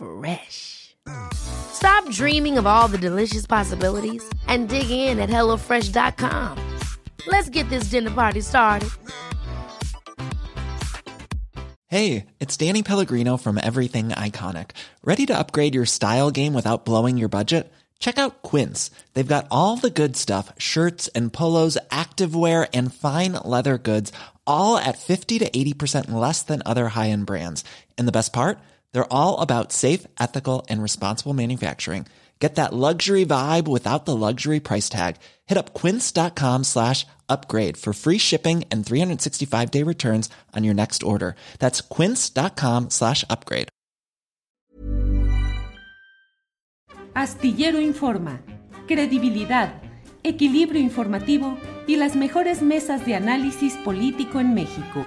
Fresh. Stop dreaming of all the delicious possibilities and dig in at HelloFresh.com. Let's get this dinner party started. Hey, it's Danny Pellegrino from Everything Iconic. Ready to upgrade your style game without blowing your budget? Check out Quince. They've got all the good stuff shirts and polos, activewear, and fine leather goods, all at 50 to 80% less than other high end brands. And the best part? They're all about safe, ethical, and responsible manufacturing. Get that luxury vibe without the luxury price tag. Hit up quince.com slash upgrade for free shipping and 365 day returns on your next order. That's quince.com slash upgrade. Astillero Informa, credibilidad, equilibrio informativo y las mejores mesas de análisis político en México.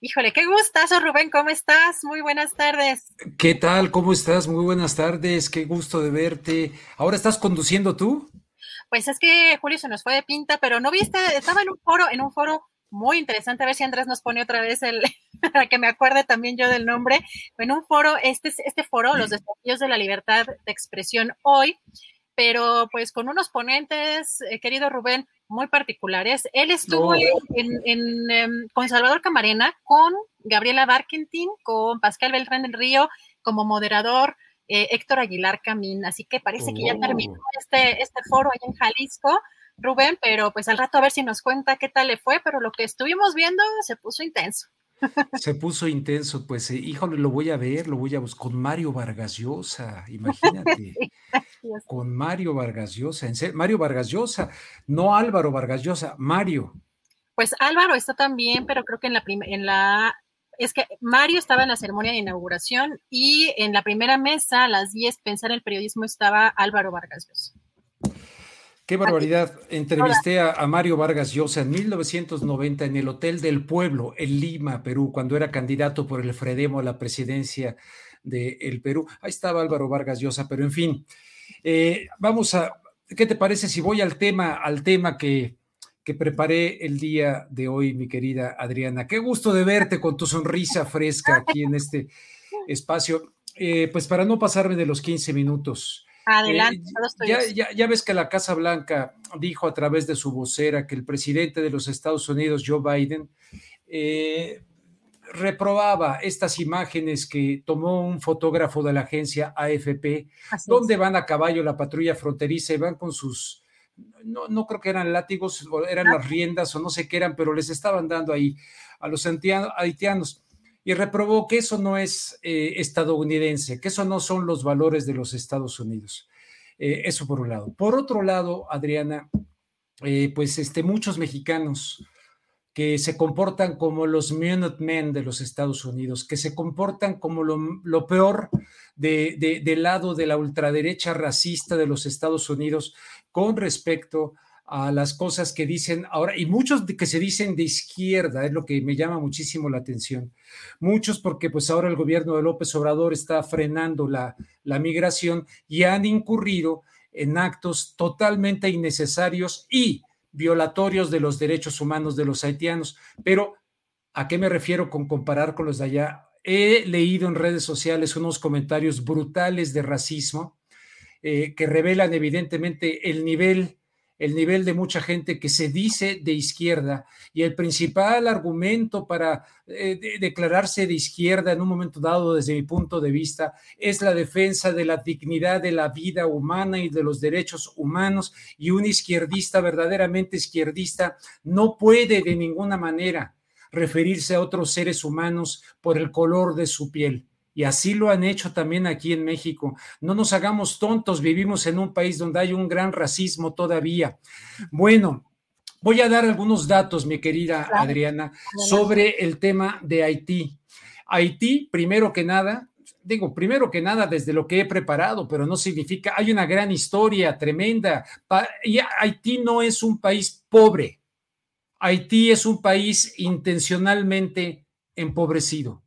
Híjole, qué gustazo, Rubén, ¿cómo estás? Muy buenas tardes. ¿Qué tal? ¿Cómo estás? Muy buenas tardes, qué gusto de verte. ¿Ahora estás conduciendo tú? Pues es que Julio se nos fue de pinta, pero no viste, estaba en un foro, en un foro muy interesante, a ver si Andrés nos pone otra vez el, para que me acuerde también yo del nombre, en un foro, este, este foro, los desafíos de la libertad de expresión hoy, pero pues con unos ponentes, eh, querido Rubén, muy particulares. Él estuvo en, em, con Salvador Camarena, con Gabriela Barkentin, con Pascal Beltrán del Río como moderador, eh, Héctor Aguilar Camín. Así que parece que ya terminó oh. este, este foro ahí en Jalisco. Rubén, pero pues al rato a ver si nos cuenta qué tal le fue, pero lo que estuvimos viendo se puso intenso. Se puso intenso, pues eh, híjole, lo voy a ver, lo voy a buscar con Mario Vargas Llosa, imagínate. Con Mario Vargas Llosa, en Mario Vargas Llosa, no Álvaro Vargas Llosa, Mario. Pues Álvaro está también, pero creo que en la en la es que Mario estaba en la ceremonia de inauguración y en la primera mesa a las 10 pensar el periodismo estaba Álvaro Vargas Llosa. Qué barbaridad. Entrevisté a, Mario Vargas Llosa en 1990 en el Hotel del Pueblo, en Lima, Perú, cuando era candidato por el Fredemo a la presidencia del Perú. Ahí estaba Álvaro Vargas Llosa, pero en fin. Eh, vamos a, ¿qué te parece si voy al tema, al tema que, que preparé el día de hoy, mi querida Adriana? Qué gusto de verte con tu sonrisa fresca aquí en este espacio. Eh, pues para no pasarme de los 15 minutos. Adelante. Eh, ya, ves que la Casa Blanca dijo a través de su vocera que el presidente de los Estados Unidos, Joe Biden, eh, reprobaba estas imágenes que tomó un fotógrafo de la agencia AFP, donde van a caballo la patrulla fronteriza y van con sus, no, no creo que eran látigos, eran las riendas o no sé qué eran, pero les estaban dando ahí a los haitianos y reprobó que eso no es eh, estadounidense, que eso no son los valores de los Estados Unidos. Eh, eso por un lado. Por otro lado, Adriana, eh, pues este, muchos mexicanos que se comportan como los Minutemen de los Estados Unidos, que se comportan como lo, peor del lado de la ultraderecha racista de los Estados Unidos con respecto a las cosas que dicen ahora, y muchos que se dicen de izquierda, es lo que me llama muchísimo la atención. Muchos porque pues ahora el gobierno de López Obrador está frenando la, la migración y han incurrido en actos totalmente innecesarios y violatorios de los derechos humanos de los haitianos. Pero, ¿a qué me refiero con comparar con los de allá? He leído en redes sociales unos comentarios brutales de racismo eh, que revelan evidentemente el nivel el nivel de mucha gente que se dice de izquierda. Y el principal argumento para eh, declararse de izquierda en un momento dado, desde mi punto de vista, es la defensa de la dignidad de la vida humana y de los derechos humanos. Y un izquierdista verdaderamente izquierdista no puede de ninguna manera referirse a otros seres humanos por el color de su piel y así lo han hecho también aquí en México. No nos hagamos tontos, vivimos en un país donde hay un gran racismo todavía. Bueno, voy a dar algunos datos, mi querida Adriana, sobre el tema de Haití. Haití, primero que nada, digo, primero que nada, desde lo que he preparado, pero no significa, hay una gran historia tremenda. Y Haití no es un país pobre. Haití es un país intencionalmente empobrecido,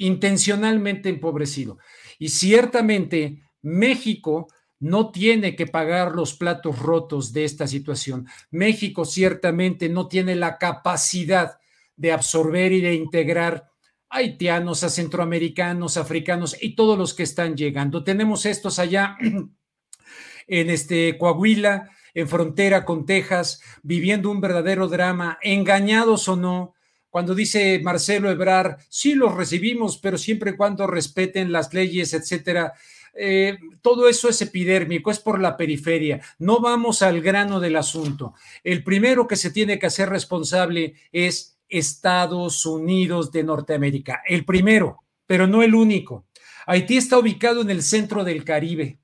intencionalmente empobrecido. Y ciertamente México no tiene que pagar los platos rotos de esta situación. México ciertamente no tiene la capacidad de absorber y de integrar haitianos, a centroamericanos, africanos y todos los que están llegando. Tenemos estos allá en este Coahuila, en frontera con Texas, viviendo un verdadero drama, engañados o no. Cuando dice Marcelo Ebrar, sí los recibimos, pero siempre y cuando respeten las leyes, etcétera. Eh, todo eso es epidérmico, es por la periferia. No vamos al grano del asunto. El primero que se tiene que hacer responsable es Estados Unidos de Norteamérica. El primero, pero no el único. Haití está ubicado en el centro del Caribe,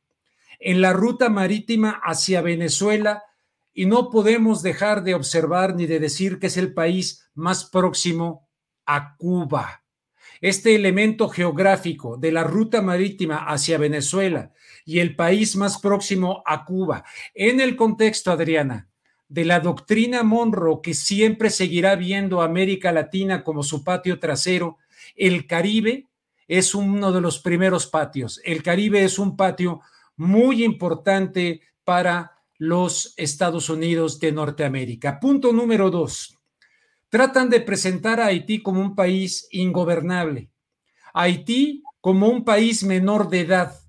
en la ruta marítima hacia Venezuela, y no podemos dejar de observar ni de decir que es el país más próximo a Cuba. Este elemento geográfico de la ruta marítima hacia Venezuela y el país más próximo a Cuba, en el contexto, Adriana, de la doctrina Monroe, que siempre seguirá viendo a América Latina como su patio trasero, el Caribe es uno de los primeros patios. El Caribe es un patio muy importante para los Estados Unidos de Norteamérica. Punto número dos. Tratan de presentar a Haití como un país ingobernable. Haití como un país menor de edad,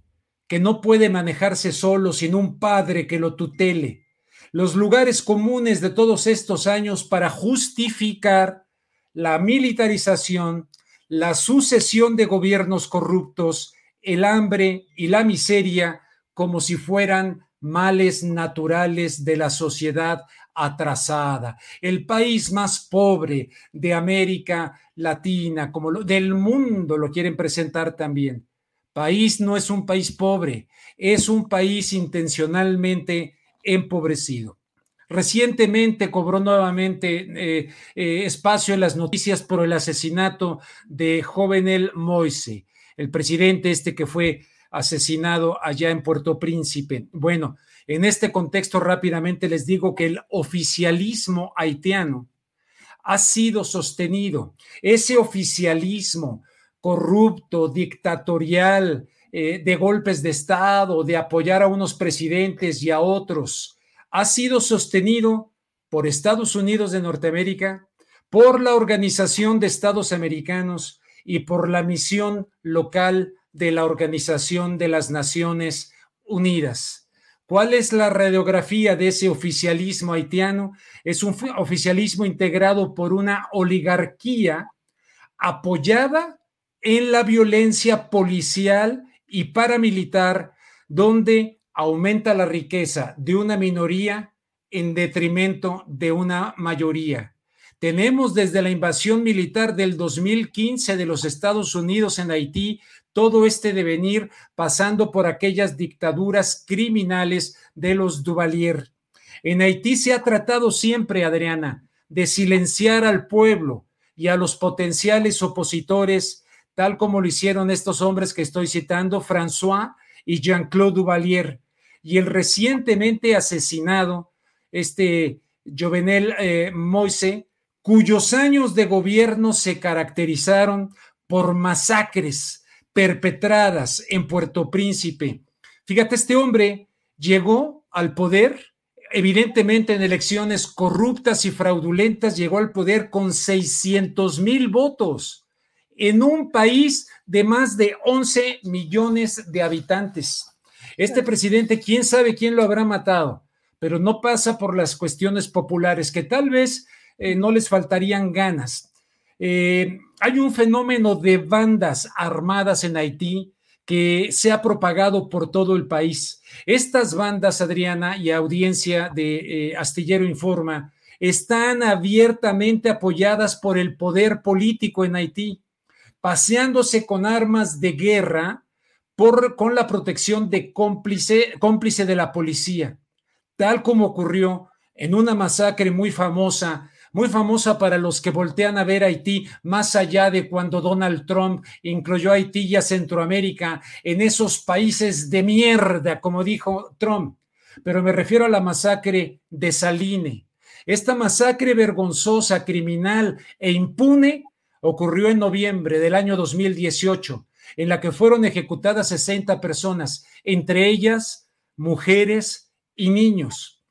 que no puede manejarse solo sin un padre que lo tutele los lugares comunes de todos estos años para justificar la militarización, la sucesión de gobiernos corruptos, el hambre y la miseria como si fueran males naturales de la sociedad atrasada, el país más pobre de América Latina, como del mundo lo quieren presentar también. País no es un país pobre, es un país intencionalmente empobrecido. Recientemente cobró nuevamente eh, eh, espacio en las noticias por el asesinato de Jovenel Moise, el presidente este que fue asesinado allá en Puerto Príncipe. Bueno, en este contexto rápidamente les digo que el oficialismo haitiano ha sido sostenido. Ese oficialismo corrupto, dictatorial, eh, de golpes de Estado, de apoyar a unos presidentes y a otros, ha sido sostenido por Estados Unidos de Norteamérica, por la Organización de Estados Americanos y por la misión local de la Organización de las Naciones Unidas. ¿Cuál es la radiografía de ese oficialismo haitiano? Es un oficialismo integrado por una oligarquía apoyada en la violencia policial y paramilitar donde aumenta la riqueza de una minoría en detrimento de una mayoría. Tenemos desde la invasión militar del 2015 de los Estados Unidos en Haití todo este devenir pasando por aquellas dictaduras criminales de los Duvalier. En Haití se ha tratado siempre, Adriana, de silenciar al pueblo y a los potenciales opositores tal como lo hicieron estos hombres que estoy citando, François y Jean-Claude Duvalier, y el recientemente asesinado, este Jovenel eh, Moise, cuyos años de gobierno se caracterizaron por masacres perpetradas en Puerto Príncipe. Fíjate, este hombre llegó al poder, evidentemente en elecciones corruptas y fraudulentas, llegó al poder con 600 mil votos en un país de más de 11 millones de habitantes. Este presidente, quién sabe quién lo habrá matado, pero no pasa por las cuestiones populares, que tal vez eh, no les faltarían ganas. Eh, hay un fenómeno de bandas armadas en Haití que se ha propagado por todo el país. Estas bandas, Adriana, y audiencia de eh, Astillero Informa, están abiertamente apoyadas por el poder político en Haití paseándose con armas de guerra por, con la protección de cómplice, cómplice de la policía, tal como ocurrió en una masacre muy famosa, muy famosa para los que voltean a ver Haití más allá de cuando Donald Trump incluyó a Haití y a Centroamérica en esos países de mierda, como dijo Trump. Pero me refiero a la masacre de Saline. Esta masacre vergonzosa, criminal e impune ocurrió en noviembre del año 2018, en la que fueron ejecutadas 60 personas, entre ellas mujeres y niños.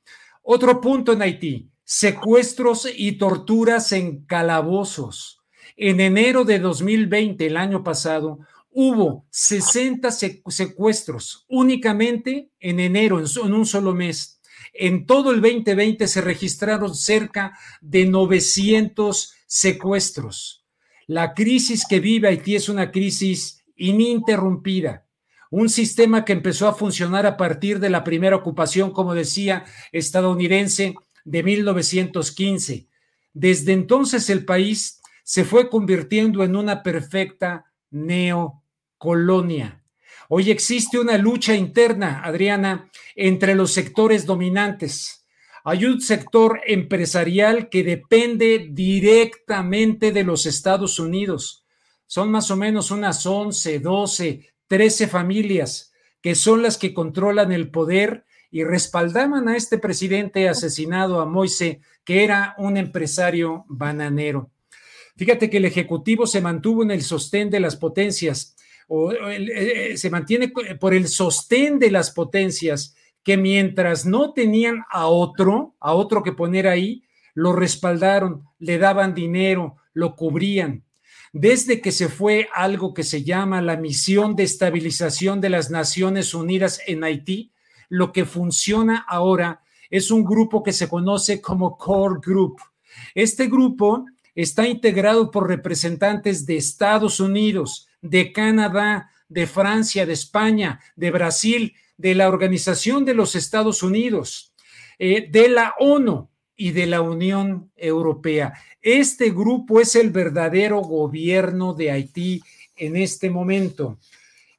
Otro punto en Haití, secuestros y torturas en calabozos. En enero de 2020, el año pasado, hubo 60 secuestros únicamente en enero, en un solo mes. En todo el 2020 se registraron cerca de 900 secuestros. La crisis que vive Haití es una crisis ininterrumpida, un sistema que empezó a funcionar a partir de la primera ocupación, como decía, estadounidense de 1915. Desde entonces el país se fue convirtiendo en una perfecta neocolonia. Hoy existe una lucha interna, Adriana, entre los sectores dominantes hay un sector empresarial que depende directamente de los Estados Unidos. Son más o menos unas 11, 12, 13 familias que son las que controlan el poder y respaldaban a este presidente asesinado, a Moise, que era un empresario bananero. Fíjate que el Ejecutivo se mantuvo en el sostén de las potencias, o, eh, eh, se mantiene por el sostén de las potencias que mientras no tenían a otro, a otro que poner ahí, lo respaldaron, le daban dinero, lo cubrían. Desde que se fue algo que se llama la misión de estabilización de las Naciones Unidas en Haití, lo que funciona ahora es un grupo que se conoce como Core Group. Este grupo está integrado por representantes de Estados Unidos, de Canadá, de Francia, de España, de Brasil de la Organización de los Estados Unidos, eh, de la ONU y de la Unión Europea. Este grupo es el verdadero gobierno de Haití en este momento.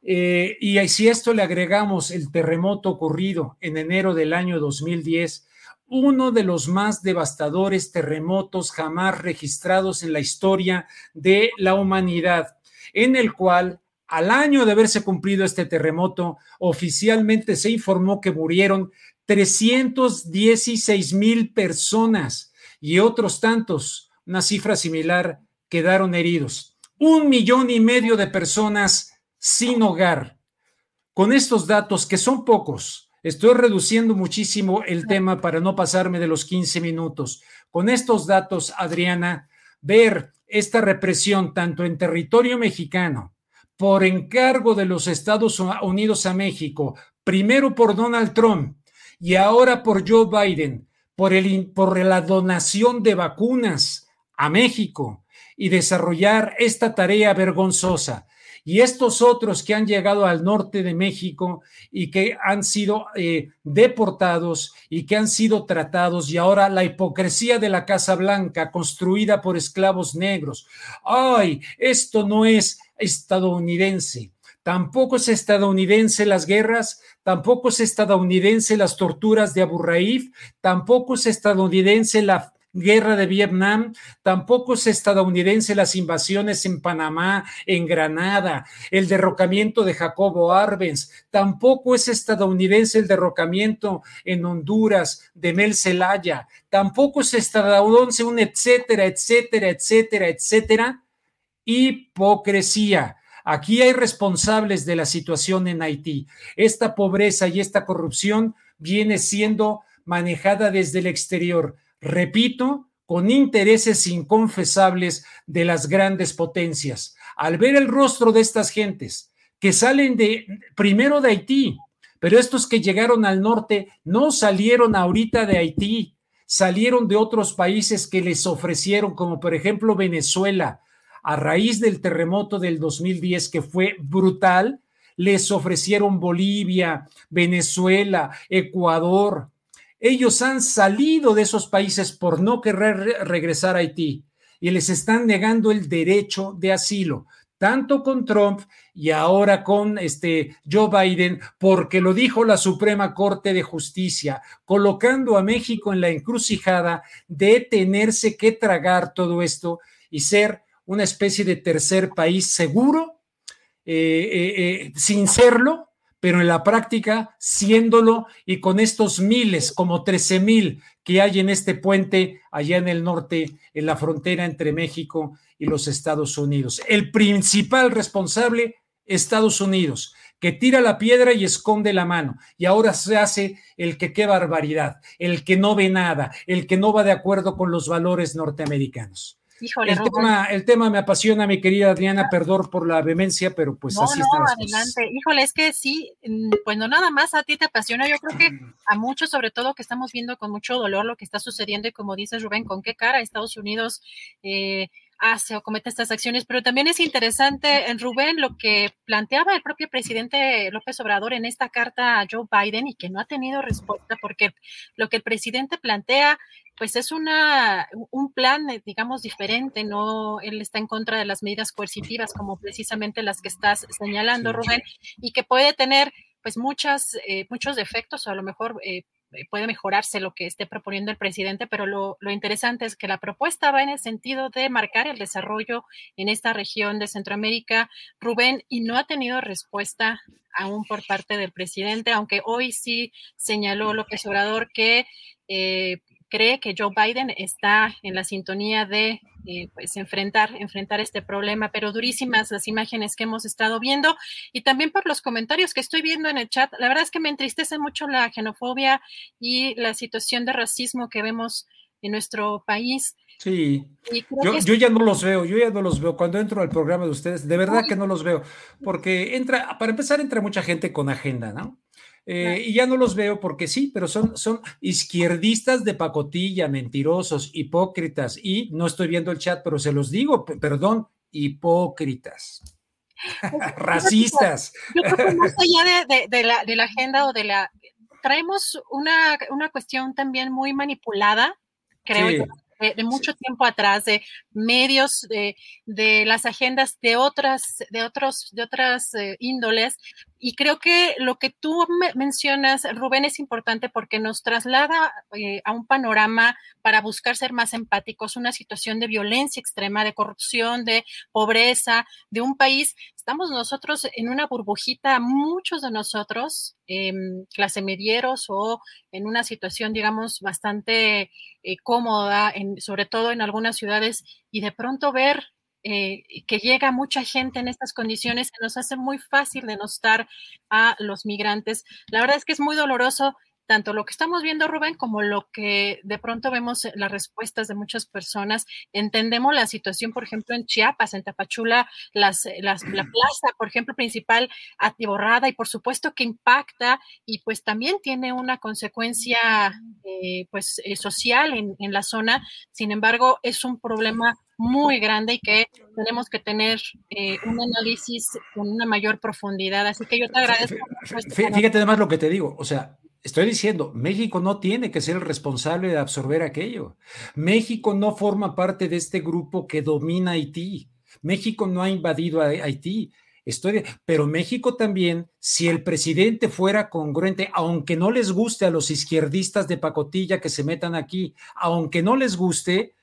Eh, y si esto le agregamos el terremoto ocurrido en enero del año 2010, uno de los más devastadores terremotos jamás registrados en la historia de la humanidad, en el cual al año de haberse cumplido este terremoto, oficialmente se informó que murieron 316 mil personas y otros tantos, una cifra similar, quedaron heridos. Un millón y medio de personas sin hogar. Con estos datos, que son pocos, estoy reduciendo muchísimo el tema para no pasarme de los 15 minutos. Con estos datos, Adriana, ver esta represión tanto en territorio mexicano por encargo de los Estados Unidos a México, primero por Donald Trump y ahora por Joe Biden, por, el, por la donación de vacunas a México y desarrollar esta tarea vergonzosa. Y estos otros que han llegado al norte de México y que han sido eh, deportados y que han sido tratados, y ahora la hipocresía de la Casa Blanca construida por esclavos negros. Ay, esto no es estadounidense. Tampoco es estadounidense las guerras, tampoco es estadounidense las torturas de Abu Raif, tampoco es estadounidense la guerra de Vietnam, tampoco es estadounidense las invasiones en Panamá, en Granada, el derrocamiento de Jacobo Arbenz, tampoco es estadounidense el derrocamiento en Honduras de Mel Zelaya, tampoco es estadounidense un etcétera, etcétera, etcétera, etcétera, hipocresía. Aquí hay responsables de la situación en Haití. Esta pobreza y esta corrupción viene siendo manejada desde el exterior. Repito, con intereses inconfesables de las grandes potencias. Al ver el rostro de estas gentes que salen de, primero de Haití, pero estos que llegaron al norte no salieron ahorita de Haití, salieron de otros países que les ofrecieron, como por ejemplo Venezuela, a raíz del terremoto del 2010 que fue brutal, les ofrecieron Bolivia, Venezuela, Ecuador. Ellos han salido de esos países por no querer regresar a Haití y les están negando el derecho de asilo. tanto con Trump y ahora con este Joe Biden, porque lo dijo la Suprema Corte de Justicia, colocando a México en la encrucijada de tenerse que tragar todo esto y ser una especie de tercer país seguro, eh, eh, eh, sin serlo, pero en la práctica siéndolo y con estos miles, como 13 mil que hay en este puente allá en el norte, en la frontera entre México y los Estados Unidos. El principal responsable, Estados Unidos, que tira la piedra y esconde la mano. Y ahora se hace el que qué barbaridad, el que no ve nada, el que no va de acuerdo con los valores norteamericanos. Híjole, el, tema, el tema me apasiona, mi querida Adriana, perdón por la vehemencia, pero pues así está. adelante. Híjole, es que sí, mm, pues no nada más a ti te apasiona, yo creo que a muchos, sobre todo que estamos viendo con mucho dolor lo que está sucediendo y como dices Rubén, con qué cara Estados Unidos eh, hace o comete estas acciones, pero también es interesante, en Rubén, lo que planteaba el propio presidente López Obrador en esta carta a Joe Biden y que no ha tenido respuesta, porque lo que el presidente plantea, pues es una, un plan, digamos, diferente, no, él está en contra de las medidas coercitivas, como precisamente las que estás señalando, Rubén, y que puede tener pues muchas, eh, muchos defectos o a lo mejor eh, puede mejorarse lo que esté proponiendo el presidente, pero lo, interesante es que la propuesta va en el sentido de marcar el desarrollo en esta región de Centroamérica, Rubén, y no ha tenido respuesta aún por parte del presidente, aunque hoy sí señaló López Obrador que eh, cree que Joe Biden está en la sintonía de eh, pues enfrentar, enfrentar este problema, pero durísimas las imágenes que hemos estado viendo y también por los comentarios que estoy viendo en el chat. La verdad es que me entristece mucho la xenofobia y la situación de racismo que vemos en nuestro país. Sí, yo, yo, ya no los veo, yo ya no los veo. Cuando entro al programa de ustedes, de verdad que no los veo, porque entra, para empezar, entra mucha gente con agenda, ¿no? Eh, y ya no los veo porque sí, pero son, son izquierdistas de pacotilla, mentirosos, hipócritas. Y no estoy viendo el chat, pero se los digo, perdón, hipócritas. Racistas. Yo creo que más allá de, la, de la agenda o de la... Traemos una, una cuestión también muy manipulada, creo yo, de, mucho tiempo atrás, de medios, de, de, las agendas de otras, de otros, de otras eh, índoles, y creo que lo que tú mencionas, Rubén, es importante porque nos traslada eh, a un panorama para buscar ser más empáticos, una situación de violencia extrema, de corrupción, de pobreza, de un país. Estamos nosotros en una burbujita, muchos de nosotros, em, clase medieros o en una situación, digamos, bastante eh, cómoda, en, sobre todo en algunas ciudades, y de pronto ver eh, que llega mucha gente en estas condiciones, nos hace muy fácil denostar a los migrantes. La verdad es que es muy doloroso tanto lo que estamos viendo, Rubén, como lo que de pronto vemos eh, las respuestas de muchas personas. Entendemos la situación, por ejemplo, en Chiapas, en Tapachula, las, eh, la plaza, por ejemplo, principal atiborrada y por supuesto que impacta y pues también tiene una consecuencia pues social en, en la zona. Sin embargo, es un problema muy grande y que tenemos que tener eh, un análisis con una mayor profundidad. Así que yo te agradezco. Fíjate además lo que te digo, o sea, estoy diciendo, México no tiene que ser el responsable de absorber aquello. México no forma parte de este grupo que domina Haití. México no ha invadido a Haití. Estoy, pero México también, si el presidente fuera congruente, aunque no les guste a los izquierdistas de pacotilla que se metan aquí, aunque no les guste,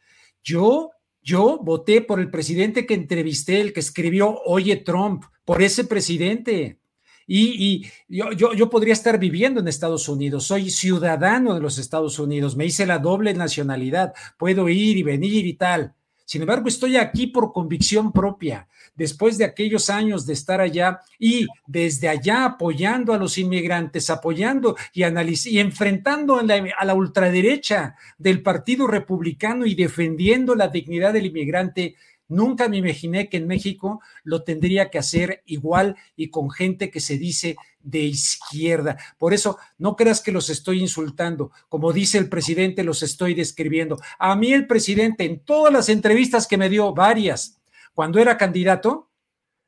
yo yo voté por el presidente que entrevisté, el que escribió Oye Trump, por ese presidente. Y, yo, yo, yo, podría estar viviendo en Estados Unidos, soy ciudadano de los Estados Unidos, me hice la doble nacionalidad, puedo ir y venir y tal. Sin embargo, estoy aquí por convicción propia, después de aquellos años de estar allá y desde allá apoyando a los inmigrantes, apoyando y, y enfrentando a la, a la ultraderecha del Partido Republicano y defendiendo la dignidad del inmigrante. Nunca me imaginé que en México lo tendría que hacer igual y con gente que se dice de izquierda. Por eso, no creas que los estoy insultando. Como dice el presidente, los estoy describiendo. A mí el presidente, en todas las entrevistas que me dio, varias, cuando era candidato,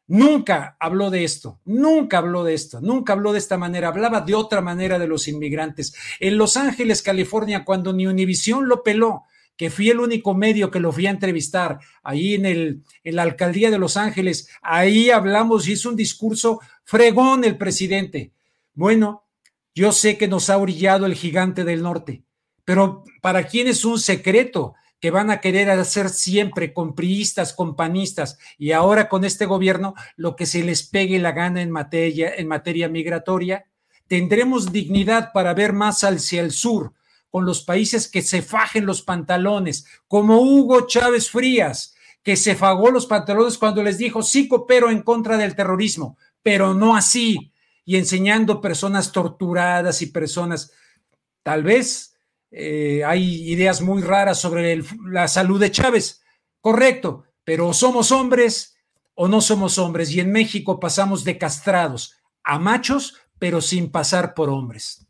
nunca habló de esto, nunca habló de esto, nunca habló de esta manera, hablaba de otra manera de los inmigrantes. En Los Ángeles, California, cuando ni Univisión lo peló, que fui el único medio que lo fui a entrevistar ahí en, el, la alcaldía de Los Ángeles. Ahí hablamos y hizo un discurso fregón el presidente. Bueno, yo sé que nos ha orillado el gigante del norte, pero ¿para quién es un secreto? que van a querer hacer siempre con priistas, con panistas, y ahora con este gobierno lo que se les pegue la gana en materia, en materia migratoria. Tendremos dignidad para ver más hacia el sur, con los países que se fajen los pantalones, como Hugo Chávez Frías, que se fagó los pantalones cuando les dijo, sí coopero en contra del terrorismo, pero no así, y enseñando personas torturadas y personas, tal vez eh, hay ideas muy raras sobre la salud de Chávez, correcto, pero somos hombres o no somos hombres, y en México pasamos de castrados a machos, pero sin pasar por hombres.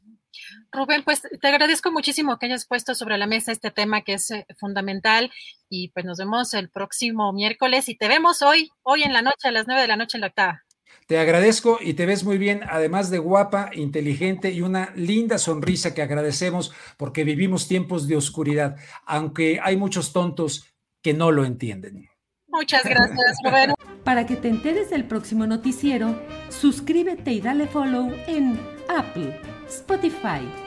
Rubén, pues te agradezco muchísimo que hayas puesto sobre la mesa este tema que es eh, fundamental y pues nos vemos el próximo miércoles y te vemos hoy, hoy en la noche, a las nueve de la noche en la octava. Te agradezco y te ves muy bien, además de guapa, inteligente y una linda sonrisa que agradecemos porque vivimos tiempos de oscuridad, aunque hay muchos tontos que no lo entienden. Muchas gracias, Rubén. Para que te enteres del próximo noticiero, suscríbete y dale follow en Apple, Spotify,